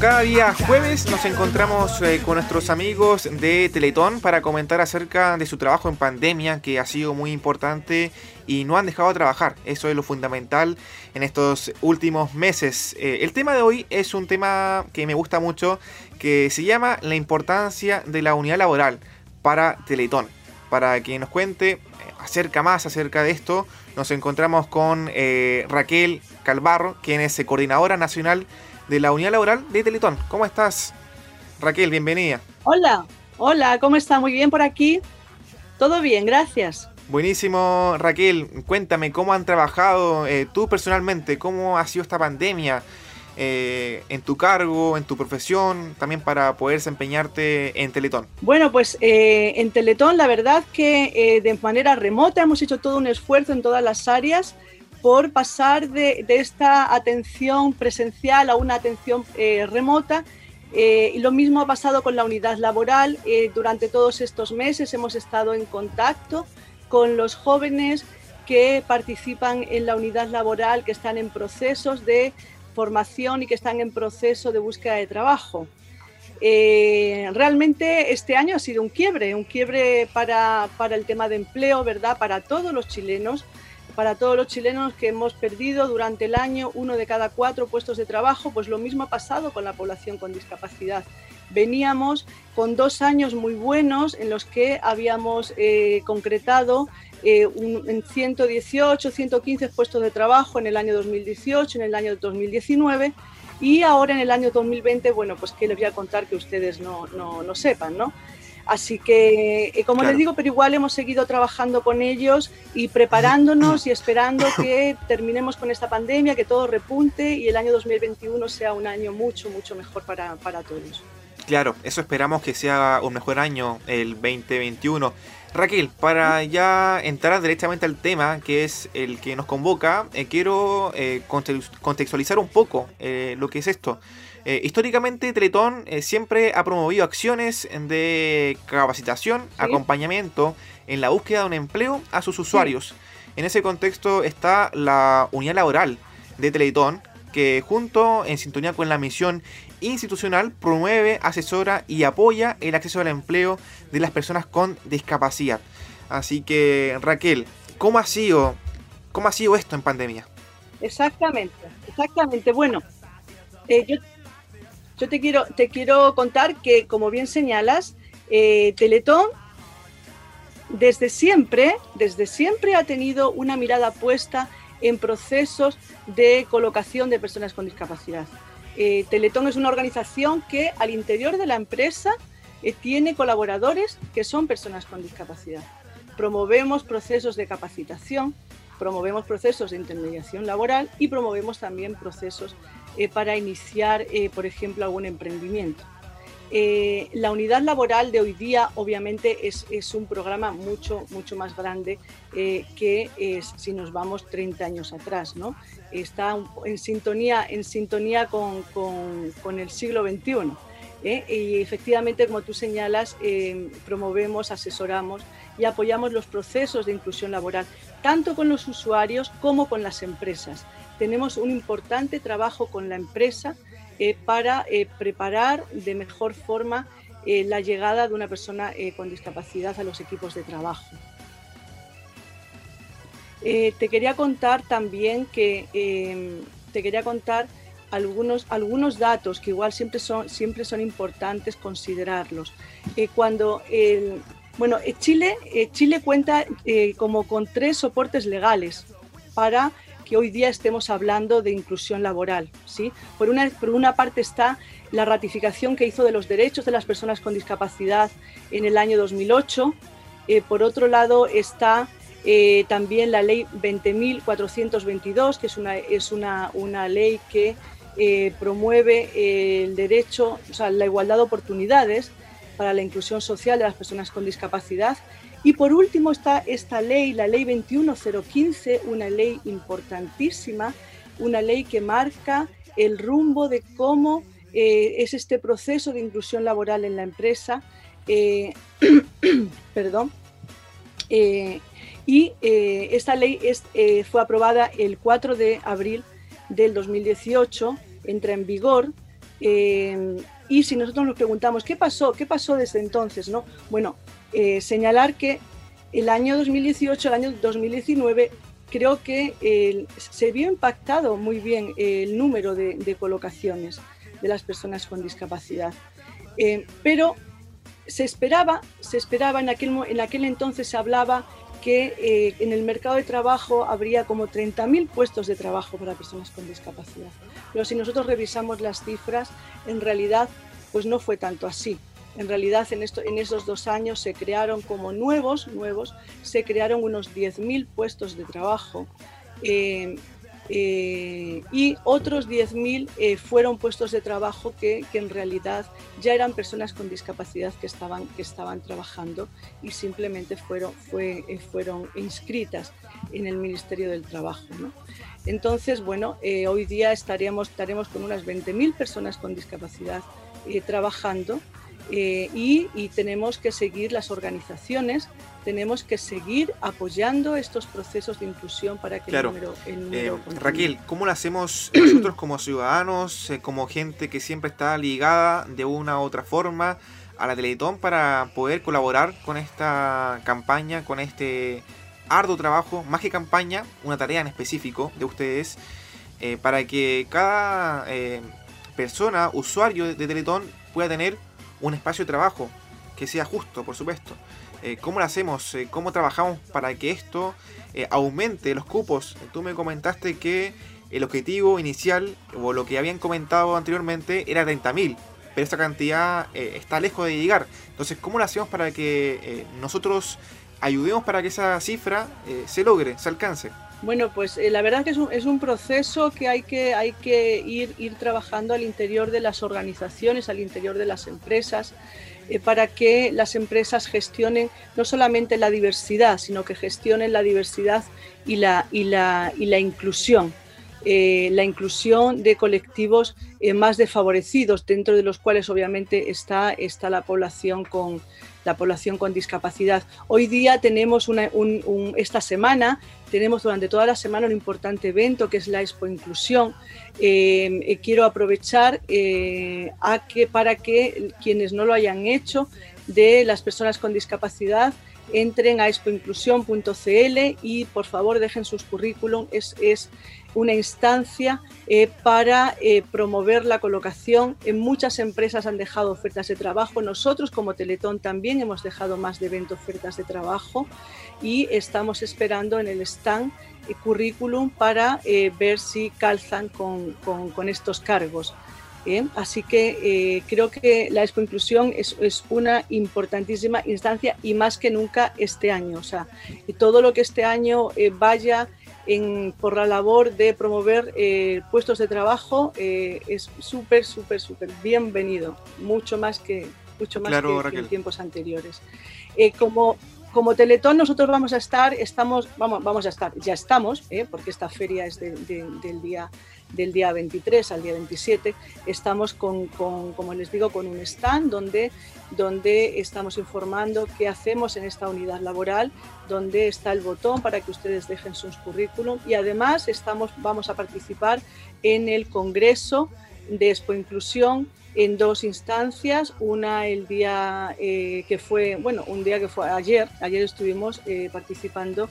cada día jueves nos encontramos eh, con nuestros amigos de Teletón para comentar acerca de su trabajo en pandemia, que ha sido muy importante y no han dejado de trabajar. Eso es lo fundamental en estos últimos meses. Eh, el tema de hoy es un tema que me gusta mucho, que se llama la importancia de la unidad laboral para Teletón. Para que nos cuente eh, acerca más acerca de esto, nos encontramos con Raquel Calvarro, quien es coordinadora nacional de la Unidad Laboral de Teletón. ¿Cómo estás, Raquel? Bienvenida. Hola, hola, ¿cómo está? Muy bien por aquí. Todo bien, gracias. Buenísimo, Raquel. Cuéntame, ¿cómo han trabajado eh, tú personalmente? ¿Cómo ha sido esta pandemia eh, en tu cargo, en tu profesión, también para poder desempeñarte en Teletón? Bueno, pues eh, en Teletón la verdad que de manera remota hemos hecho todo un esfuerzo en todas las áreas por pasar de, esta atención presencial a una atención eh, remota. Eh, y lo mismo ha pasado con la unidad laboral. Eh, durante todos estos meses hemos estado en contacto con los jóvenes que participan en la unidad laboral, que están en procesos de formación y que están en proceso de búsqueda de trabajo. realmente este año ha sido un quiebre, un quiebre para, para el tema de empleo, ¿verdad? Para todos los chilenos para todos los chilenos que hemos perdido durante el año uno de cada cuatro puestos de trabajo, pues lo mismo ha pasado con la población con discapacidad. Veníamos con dos años muy buenos en los que habíamos eh, concretado eh, en 118, 115 puestos de trabajo en el año 2018, en el año 2019 y ahora en el año 2020, bueno, pues que les voy a contar que ustedes no, no, no sepan, ¿no? Así que, eh, como les digo, pero igual hemos seguido trabajando con ellos y preparándonos y esperando que terminemos con esta pandemia, que todo repunte y el año 2021 sea un año mucho, mucho mejor para, para todos. Claro, eso esperamos que sea un mejor año el 2021. Raquel, para ya entrar directamente al tema, que es el que nos convoca, eh, quiero eh, contextualizar un poco lo que es esto. Eh, históricamente, Teletón eh, siempre ha promovido acciones de capacitación, acompañamiento en la búsqueda de un empleo a sus usuarios. En ese contexto está la unidad laboral de Teletón, que junto en sintonía con la misión institucional promueve, asesora y apoya el acceso al empleo de las personas con discapacidad. Así que Raquel, ¿cómo ha sido, cómo ha sido esto en pandemia? Exactamente, exactamente. Bueno, eh, yo yo te quiero, te quiero contar que, como bien señalas, eh, Teletón desde siempre, desde siempre ha tenido una mirada puesta en procesos de colocación de personas con discapacidad. Eh, Teletón es una organización que al interior de la empresa eh, tiene colaboradores que son personas con discapacidad. Promovemos procesos de capacitación, promovemos procesos de intermediación laboral y promovemos también procesos eh, para iniciar, eh, por ejemplo, algún emprendimiento. Eh, la unidad laboral de hoy día obviamente es, es un programa mucho, mucho más grande que si nos vamos 30 años atrás. ¿no? Está en sintonía, en sintonía con, con, con el siglo XXI. Y efectivamente, como tú señalas, promovemos, asesoramos y apoyamos los procesos de inclusión laboral, tanto con los usuarios como con las empresas tenemos un importante trabajo con la empresa eh, para eh, preparar de mejor forma eh, la llegada de una persona con discapacidad a los equipos de trabajo. te quería contar también que te quería contar algunos, algunos datos que igual siempre son, siempre son importantes considerarlos. cuando bueno, Chile, Chile cuenta como con tres soportes legales para que hoy día estemos hablando de inclusión laboral. ¿sí? Por, una, por una parte está la ratificación que hizo de los derechos de las personas con discapacidad en el año 2008. Eh, por otro lado está eh, también la ley 20.422, que es una, es una, una ley que eh, promueve el derecho, o sea, la igualdad de oportunidades para la inclusión social de las personas con discapacidad y por último está esta ley, la ley 21015, una ley importantísima, una ley que marca el rumbo de cómo eh, es este proceso de inclusión laboral en la empresa. Eh, perdón. Eh, y esta ley es, fue aprobada el 4 de abril del 2018, entra en vigor y si nosotros nos preguntamos, ¿qué pasó? ¿Qué pasó desde entonces? ¿no? Bueno, señalar que el año 2018, el año 2019, creo que se vio impactado muy bien el número de, colocaciones de las personas con discapacidad. Eh, pero se esperaba, se esperaba en aquel, en aquel entonces se hablaba que eh, en el mercado de trabajo habría como 30.000 puestos de trabajo para personas con discapacidad. Pero si nosotros revisamos las cifras, en realidad pues no fue tanto así. En realidad, en, esto, en esos dos años se crearon como nuevos, nuevos, se crearon unos 10.000 puestos de trabajo eh, eh, y otros 10.000 eh, fueron puestos de trabajo que, en realidad ya eran personas con discapacidad que estaban, que estaban trabajando y simplemente fueron, fue, fueron inscritas en el Ministerio del Trabajo. Entonces, bueno, hoy día estaremos, estaremos con unas 20.000 personas con discapacidad trabajando eh, y, tenemos que seguir las organizaciones, tenemos que seguir apoyando estos procesos de inclusión para que el número... Eh, Raquel, ¿cómo lo hacemos nosotros como ciudadanos, eh, como gente que siempre está ligada de una u otra forma a la Teletón para poder colaborar con esta campaña, con este arduo trabajo, más que campaña, una tarea en específico de ustedes, para que cada persona, usuario de Teletón, pueda tener un espacio de trabajo que sea justo, por supuesto. Eh, ¿Cómo lo hacemos? Eh, ¿Cómo trabajamos para que esto eh, aumente los cupos? Tú me comentaste que el objetivo inicial, o lo que habían comentado anteriormente, era 30.000, pero esta cantidad está lejos de llegar. Entonces, ¿cómo lo hacemos para que nosotros ayudemos para que esa cifra se logre, se alcance? Bueno, pues la verdad que es un, es un, proceso que hay que, hay que ir, ir trabajando al interior de las organizaciones, al interior de las empresas, eh, para que las empresas gestionen no solamente la diversidad, sino que gestionen la diversidad y la, y la, y la inclusión. Eh, la inclusión de colectivos eh, más desfavorecidos, dentro de los cuales obviamente está, está la población con, la población con discapacidad. Hoy día tenemos una, esta semana, tenemos durante toda la semana un importante evento que es la Expo Inclusión. Eh, quiero aprovechar a que, para que quienes no lo hayan hecho, de las personas con discapacidad, entren a expoinclusión.cl y por favor dejen sus currículum. Es una instancia eh, para eh, promover la colocación. En muchas empresas han dejado ofertas de trabajo. Nosotros como Teletón también hemos dejado más de 20 ofertas de trabajo y estamos esperando en el stand eh, currículum para ver si calzan con, con, estos cargos. Así que creo que la Expo Inclusión es, es, una importantísima instancia y más que nunca este año. O sea, todo lo que este año vaya por la labor de promover eh, puestos de trabajo eh, es súper, súper, súper bienvenido, mucho más que, mucho más que, en tiempos anteriores. Eh, como, como Teletón nosotros vamos a estar, estamos, vamos, vamos a estar, ya estamos, porque esta feria es del día del día 23 al día 27, estamos con, como les digo, con un stand donde, donde estamos informando qué hacemos en esta unidad laboral, donde está el botón para que ustedes dejen sus currículum y además estamos, vamos a participar en el Congreso de Expo Inclusión en dos instancias, una el día eh, que fue, bueno, un día que fue ayer, ayer estuvimos eh, participando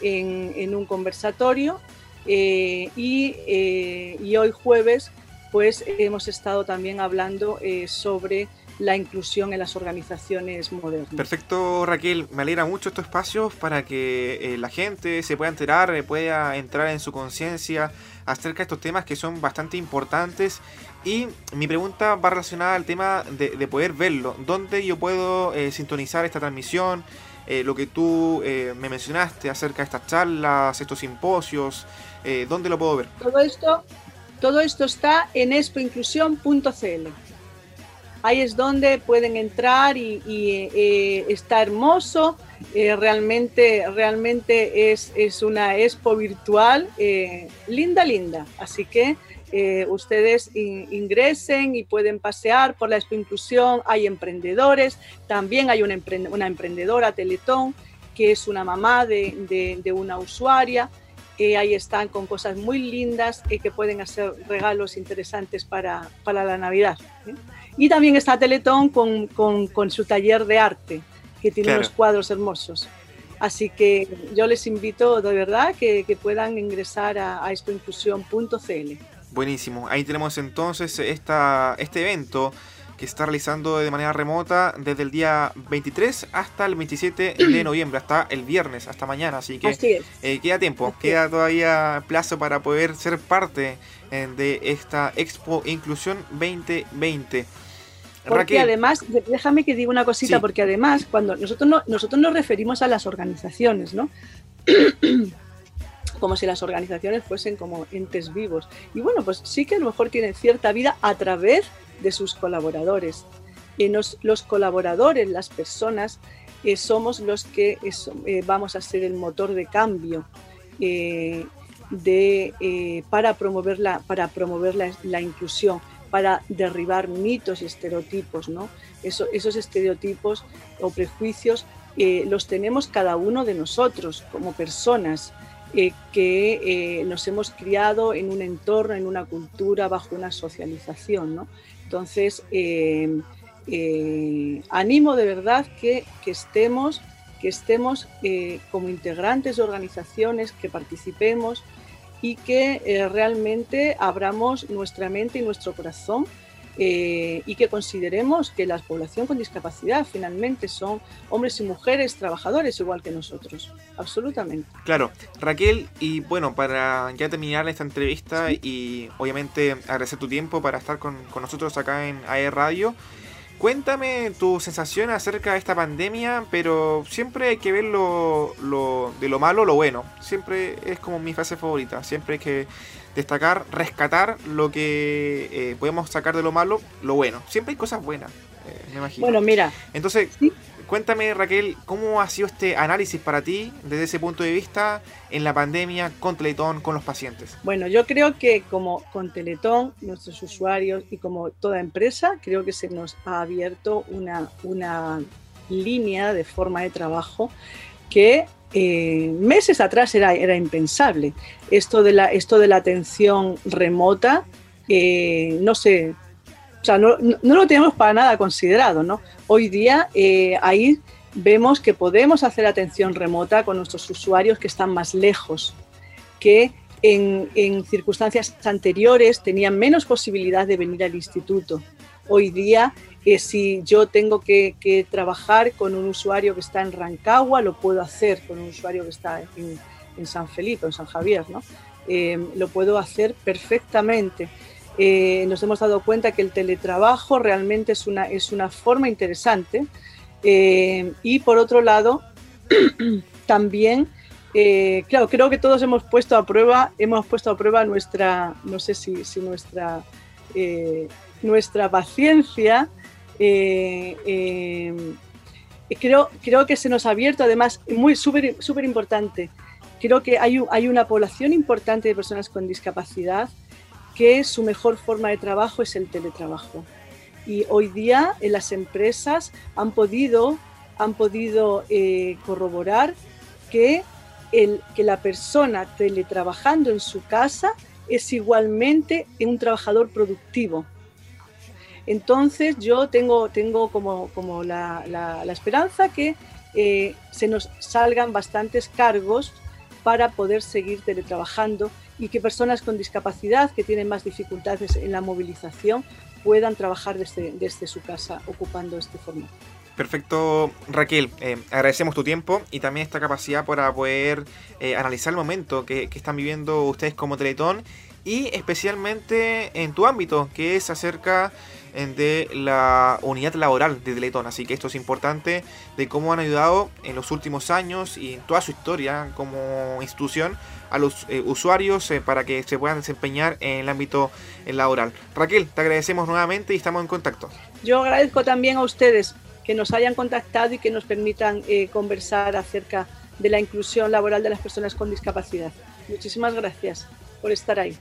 en, en, un conversatorio eh, eh, y, hoy jueves pues hemos estado también hablando sobre la inclusión en las organizaciones modernas. Perfecto, Raquel. Me alegra mucho estos espacios para que la gente se pueda enterar, pueda entrar en su conciencia acerca de estos temas que son bastante importantes. Y mi pregunta va relacionada al tema de, de poder verlo. ¿Dónde yo puedo sintonizar esta transmisión? Eh, lo que tú eh, me mencionaste acerca de estas charlas, estos simposios, eh, ¿dónde lo puedo ver? Todo esto, todo esto está en expoinclusión.cl. Ahí es donde pueden entrar y, está hermoso. realmente realmente es, es, una expo virtual linda, linda. Así que eh, ustedes ingresen y pueden pasear por la Expo Inclusión. Hay emprendedores, también hay una, emprendedora, Teletón, que es una mamá de, una usuaria. ahí están con cosas muy lindas y que pueden hacer regalos interesantes para, para la Navidad. Y también está Teletón con, con, con, su taller de arte, que tiene unos cuadros hermosos. Así que yo les invito de verdad que, que puedan ingresar a, a expoinclusión.cl. Buenísimo. Ahí tenemos entonces esta, este evento que se está realizando de manera remota desde el día 23 hasta el 27 de noviembre, hasta el viernes, hasta mañana. Así que eh, queda tiempo, queda todavía plazo para poder ser parte eh, de esta Expo Inclusión 2020. Porque además, déjame que diga una cosita, porque además cuando nosotros, no, nosotros nos referimos a las organizaciones, ¿no? como si las organizaciones fuesen como entes vivos. Y bueno, pues sí que a lo mejor tienen cierta vida a través de sus colaboradores. Y los colaboradores, las personas, eh, somos los que eh, vamos a ser el motor de cambio eh, de, para promover, la, para promover la, inclusión, para derribar mitos y estereotipos. ¿no? esos estereotipos o prejuicios los tenemos cada uno de nosotros como personas. que nos hemos criado en un entorno, en una cultura, bajo una socialización. ¿no? Entonces, eh, eh, animo de verdad que, estemos, que estemos eh, como integrantes de organizaciones, que participemos y que realmente abramos nuestra mente y nuestro corazón y que consideremos que la población con discapacidad finalmente son hombres y mujeres trabajadores igual que nosotros, absolutamente. Claro, Raquel, y bueno, para ya terminar esta entrevista y obviamente agradecer tu tiempo para estar con, nosotros acá en AE Radio. Cuéntame tu sensación acerca de esta pandemia, pero siempre hay que ver lo, de lo malo lo bueno. Siempre es como mi fase favorita. Siempre hay que destacar, rescatar lo que eh, podemos sacar de lo malo, lo bueno. Siempre hay cosas buenas, me imagino. Bueno, mira. Entonces, cuéntame, Raquel, ¿cómo ha sido este análisis para ti desde ese punto de vista en la pandemia con Teletón, con los pacientes? Bueno, yo creo que como con Teletón, nuestros usuarios y como toda empresa, creo que se nos ha abierto una, una línea de forma de trabajo que eh, meses atrás era, era impensable. Esto de la, esto de la atención remota, eh, no sé, no, lo tenemos para nada considerado, ¿no? Hoy día eh, ahí vemos que podemos hacer atención remota con nuestros usuarios que están más lejos, que en, circunstancias anteriores tenían menos posibilidad de venir al instituto. Hoy día que si yo tengo que, trabajar con un usuario que está en Rancagua, lo puedo hacer con un usuario que está en, San Felipe, en San Javier, ¿no? Eh, lo puedo hacer perfectamente. Eh, nos hemos dado cuenta que el teletrabajo realmente es una, es una forma interesante. Eh, y por otro lado, también, claro, creo que todos hemos puesto a prueba, hemos puesto a prueba nuestra, no sé si, si nuestra, nuestra paciencia eh, eh, creo, creo que se nos ha abierto, además, muy súper súper importante, creo que hay, hay una población importante de personas con discapacidad que su mejor forma de trabajo es el teletrabajo. Y hoy día en las empresas han podido, han podido eh, corroborar que, el, que la persona teletrabajando en su casa es igualmente un trabajador productivo. Entonces yo tengo, tengo como, como la, la, esperanza que eh, se nos salgan bastantes cargos para poder seguir teletrabajando y que personas con discapacidad que tienen más dificultades en la movilización puedan trabajar desde, desde su casa ocupando este formato. Perfecto, Raquel. Eh, agradecemos tu tiempo y también esta capacidad para poder eh, analizar el momento que, que, están viviendo ustedes como Teletón y especialmente en tu ámbito, que es acerca de la unidad laboral de Teletón. Así que esto es importante de cómo han ayudado en los últimos años y en toda su historia como institución a los eh, usuarios eh, para que se puedan desempeñar en el ámbito eh, laboral. Raquel, te agradecemos nuevamente y estamos en contacto. Yo agradezco también a ustedes que nos hayan contactado y que nos permitan conversar acerca de la inclusión laboral de las personas con discapacidad. Muchísimas gracias por estar ahí.